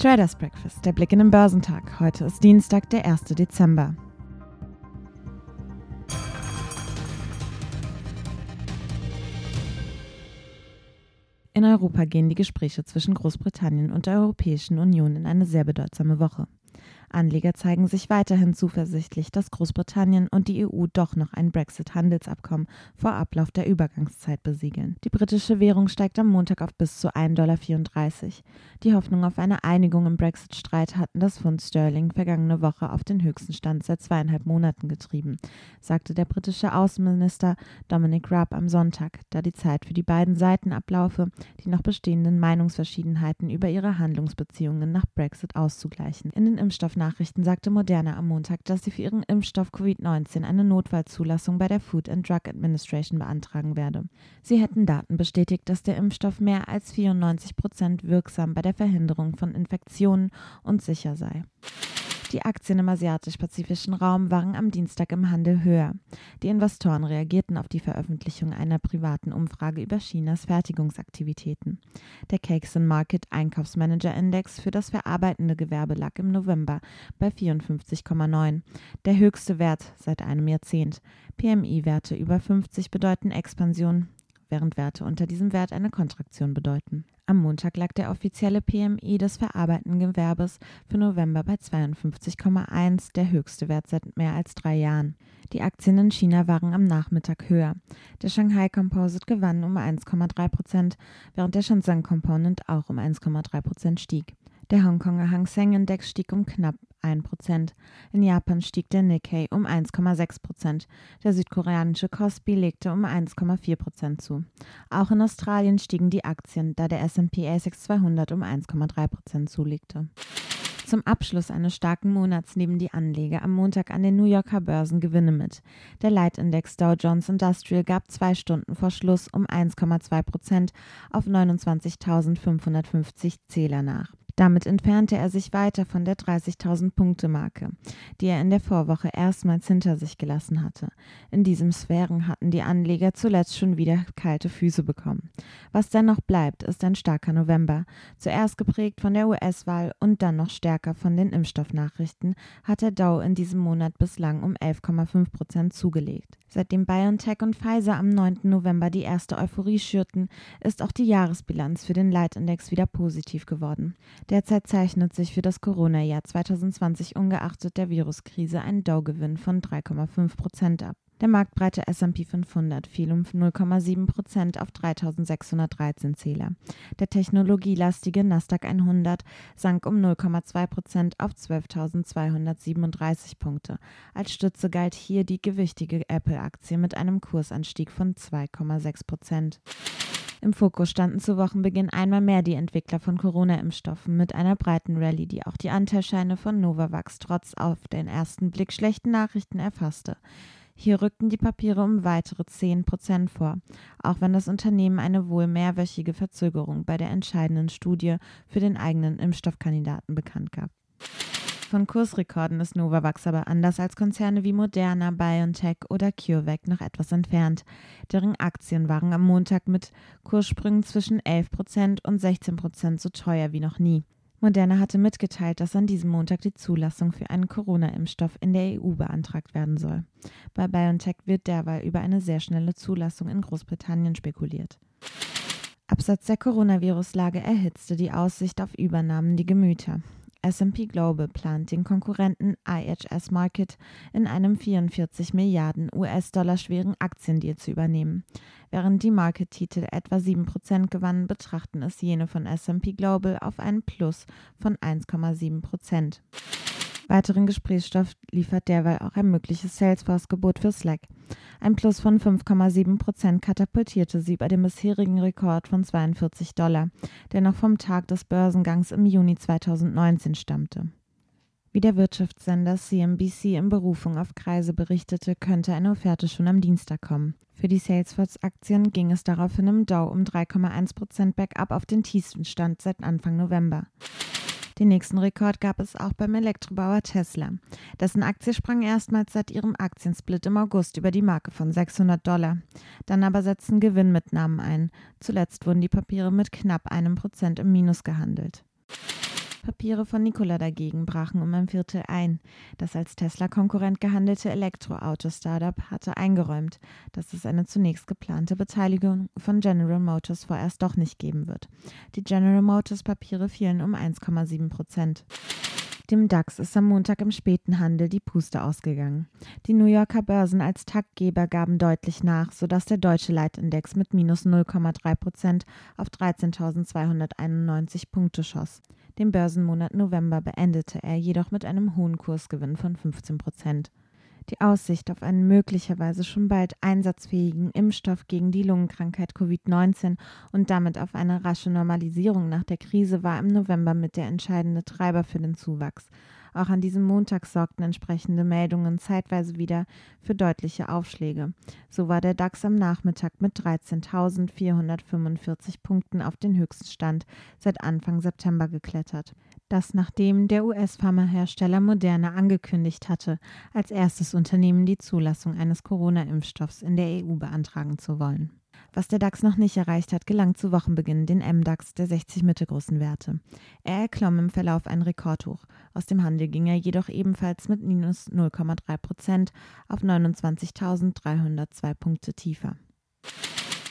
Traders Breakfast, der Blick in den Börsentag. Heute ist Dienstag, der 1. Dezember. In Europa gehen die Gespräche zwischen Großbritannien und der Europäischen Union in eine sehr bedeutsame Woche. Anleger zeigen sich weiterhin zuversichtlich, dass Großbritannien und die EU doch noch ein Brexit-Handelsabkommen vor Ablauf der Übergangszeit besiegeln. Die britische Währung steigt am Montag auf bis zu 1,34 Dollar. Die Hoffnung auf eine Einigung im Brexit-Streit hatten das Pfund Sterling vergangene Woche auf den höchsten Stand seit zweieinhalb Monaten getrieben, sagte der britische Außenminister Dominic Raab am Sonntag, da die Zeit für die beiden Seiten ablaufe, die noch bestehenden Meinungsverschiedenheiten über ihre Handlungsbeziehungen nach Brexit auszugleichen. In den Impfstoffen Nachrichten sagte Moderna am Montag, dass sie für ihren Impfstoff Covid-19 eine Notfallzulassung bei der Food and Drug Administration beantragen werde. Sie hätten Daten bestätigt, dass der Impfstoff mehr als 94 Prozent wirksam bei der Verhinderung von Infektionen und sicher sei. Die Aktien im asiatisch-pazifischen Raum waren am Dienstag im Handel höher. Die Investoren reagierten auf die Veröffentlichung einer privaten Umfrage über Chinas Fertigungsaktivitäten. Der Cakeson Market Einkaufsmanager Index für das verarbeitende Gewerbe lag im November bei 54,9, der höchste Wert seit einem Jahrzehnt. PMI-Werte über 50 bedeuten Expansion, während Werte unter diesem Wert eine Kontraktion bedeuten. Am Montag lag der offizielle PMI des verarbeitenden Gewerbes für November bei 52,1, der höchste Wert seit mehr als drei Jahren. Die Aktien in China waren am Nachmittag höher. Der Shanghai Composite gewann um 1,3 Prozent, während der Shenzhen Component auch um 1,3 Prozent stieg. Der Hongkonger Hang Seng Index stieg um knapp 1%. In Japan stieg der Nikkei um 1,6%. Der südkoreanische Kospi legte um 1,4% zu. Auch in Australien stiegen die Aktien, da der S&P ASX 200 um 1,3% zulegte. Zum Abschluss eines starken Monats nehmen die Anleger am Montag an den New Yorker Börsen Gewinne mit. Der Leitindex Dow Jones Industrial gab zwei Stunden vor Schluss um 1,2 Prozent auf 29.550 Zähler nach. Damit entfernte er sich weiter von der 30.000 Punkte Marke, die er in der Vorwoche erstmals hinter sich gelassen hatte. In diesem Sphären hatten die Anleger zuletzt schon wieder kalte Füße bekommen. Was dennoch bleibt, ist ein starker November. Zuerst geprägt von der US-Wahl und dann noch stärker von den Impfstoffnachrichten hat der Dow in diesem Monat bislang um 11,5 Prozent zugelegt. Seitdem BioNTech und Pfizer am 9. November die erste Euphorie schürten, ist auch die Jahresbilanz für den Leitindex wieder positiv geworden. Derzeit zeichnet sich für das Corona-Jahr 2020 ungeachtet der Viruskrise ein Dow-Gewinn von 3,5 Prozent ab. Der marktbreite S&P 500 fiel um 0,7 Prozent auf 3.613 Zähler. Der technologielastige Nasdaq 100 sank um 0,2 Prozent auf 12.237 Punkte. Als Stütze galt hier die gewichtige Apple-Aktie mit einem Kursanstieg von 2,6 Prozent. Im Fokus standen zu Wochenbeginn einmal mehr die Entwickler von Corona-Impfstoffen mit einer breiten Rallye, die auch die Anteilscheine von Novavax trotz auf den ersten Blick schlechten Nachrichten erfasste. Hier rückten die Papiere um weitere 10 Prozent vor, auch wenn das Unternehmen eine wohl mehrwöchige Verzögerung bei der entscheidenden Studie für den eigenen Impfstoffkandidaten bekannt gab. Von Kursrekorden ist Novavax aber anders als Konzerne wie Moderna, BioNTech oder CureVac noch etwas entfernt. Deren Aktien waren am Montag mit Kurssprüngen zwischen 11 Prozent und 16 Prozent so teuer wie noch nie. Moderna hatte mitgeteilt, dass an diesem Montag die Zulassung für einen Corona-Impfstoff in der EU beantragt werden soll. Bei BioNTech wird derweil über eine sehr schnelle Zulassung in Großbritannien spekuliert. Absatz der Coronavirus-Lage erhitzte die Aussicht auf Übernahmen die Gemüter. S&P Global plant den Konkurrenten IHS Market in einem 44 Milliarden US-Dollar schweren Aktiendeal zu übernehmen. Während die Market-Titel etwa 7% gewannen, betrachten es jene von S&P Global auf einen Plus von 1,7%. Weiteren Gesprächsstoff liefert derweil auch ein mögliches Salesforce-Gebot für Slack. Ein Plus von 5,7 Prozent katapultierte sie bei dem bisherigen Rekord von 42 Dollar, der noch vom Tag des Börsengangs im Juni 2019 stammte. Wie der Wirtschaftssender CNBC in Berufung auf Kreise berichtete, könnte eine Offerte schon am Dienstag kommen. Für die Salesforce-Aktien ging es daraufhin im Dow um 3,1 Prozent bergab auf den tiefsten Stand seit Anfang November. Den nächsten Rekord gab es auch beim Elektrobauer Tesla. Dessen Aktie sprang erstmals seit ihrem Aktiensplit im August über die Marke von 600 Dollar. Dann aber setzten Gewinnmitnahmen ein. Zuletzt wurden die Papiere mit knapp einem Prozent im Minus gehandelt. Papiere von Nikola dagegen brachen um ein Viertel ein. Das als Tesla-Konkurrent gehandelte Elektroauto-Startup hatte eingeräumt, dass es eine zunächst geplante Beteiligung von General Motors vorerst doch nicht geben wird. Die General Motors-Papiere fielen um 1,7 Prozent. Dem DAX ist am Montag im späten Handel die Puste ausgegangen. Die New Yorker Börsen als Taktgeber gaben deutlich nach, sodass der deutsche Leitindex mit minus 0,3 Prozent auf 13.291 Punkte schoss. Den Börsenmonat November beendete er jedoch mit einem hohen Kursgewinn von 15 Prozent. Die Aussicht auf einen möglicherweise schon bald einsatzfähigen Impfstoff gegen die Lungenkrankheit Covid-19 und damit auf eine rasche Normalisierung nach der Krise war im November mit der entscheidende Treiber für den Zuwachs. Auch an diesem Montag sorgten entsprechende Meldungen zeitweise wieder für deutliche Aufschläge. So war der DAX am Nachmittag mit 13.445 Punkten auf den höchsten Stand seit Anfang September geklettert. Das nachdem der US-Pharmahersteller Moderna angekündigt hatte, als erstes Unternehmen die Zulassung eines Corona-Impfstoffs in der EU beantragen zu wollen. Was der DAX noch nicht erreicht hat, gelang zu Wochenbeginn den MDAX der 60 mittelgroßen Werte. Er erklomm im Verlauf ein Rekordhoch. Aus dem Handel ging er jedoch ebenfalls mit minus 0,3 Prozent auf 29.302 Punkte tiefer.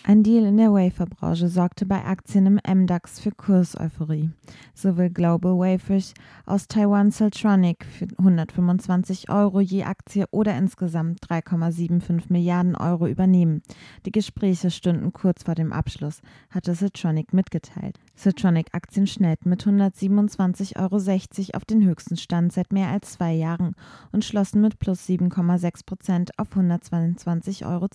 Ein Deal in der Waferbranche sorgte bei Aktien im MDAX für Kurseuphorie. So will Global Wafers aus Taiwan Siltronic für 125 Euro je Aktie oder insgesamt 3,75 Milliarden Euro übernehmen. Die Gespräche stünden kurz vor dem Abschluss, hatte Siltronic mitgeteilt. Siltronic-Aktien schnellten mit 127,60 Euro auf den höchsten Stand seit mehr als zwei Jahren und schlossen mit plus 7,6 Prozent auf 122,20 Euro.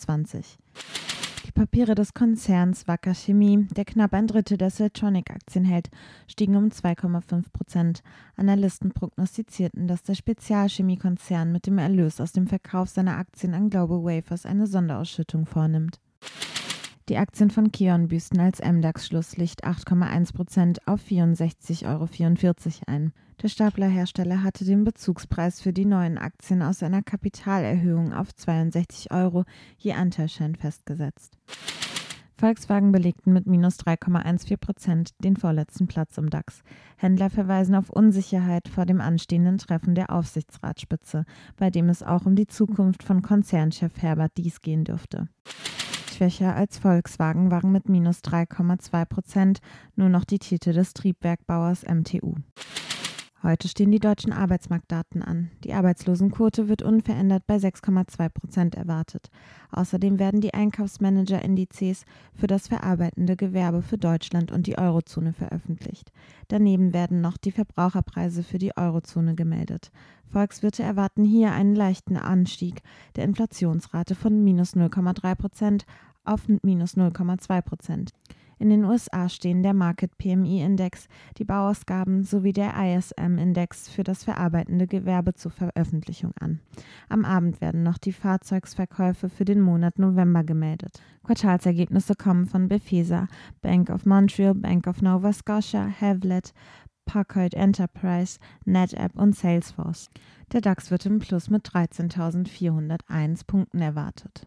Papiere des Konzerns Wacker Chemie, der knapp ein Drittel der Siltronic-Aktien hält, stiegen um 2,5 Prozent. Analysten prognostizierten, dass der Spezialchemiekonzern mit dem Erlös aus dem Verkauf seiner Aktien an Global Wafers eine Sonderausschüttung vornimmt. Die Aktien von Kion büßten als MDAX-Schlusslicht 8,1 Prozent auf 64,44 Euro ein. Der Staplerhersteller hatte den Bezugspreis für die neuen Aktien aus einer Kapitalerhöhung auf 62 Euro je Anteilschein festgesetzt. Volkswagen belegten mit minus 3,14 Prozent den vorletzten Platz im DAX. Händler verweisen auf Unsicherheit vor dem anstehenden Treffen der Aufsichtsratsspitze, bei dem es auch um die Zukunft von Konzernchef Herbert Dies gehen dürfte. Schwächer als Volkswagen waren mit minus 3,2 Prozent nur noch die Titel des Triebwerkbauers MTU. Heute stehen die deutschen Arbeitsmarktdaten an. Die Arbeitslosenquote wird unverändert bei 6,2 Prozent erwartet. Außerdem werden die Einkaufsmanager-Indizes für das verarbeitende Gewerbe für Deutschland und die Eurozone veröffentlicht. Daneben werden noch die Verbraucherpreise für die Eurozone gemeldet. Volkswirte erwarten hier einen leichten Anstieg der Inflationsrate von minus 0,3 Prozent auf minus 0,2 Prozent. In den USA stehen der Market PMI-Index, die Bauausgaben sowie der ISM-Index für das verarbeitende Gewerbe zur Veröffentlichung an. Am Abend werden noch die Fahrzeugsverkäufe für den Monat November gemeldet. Quartalsergebnisse kommen von Befesa, Bank of Montreal, Bank of Nova Scotia, Havlet, Packard Enterprise, NetApp und Salesforce. Der DAX wird im Plus mit 13.401 Punkten erwartet.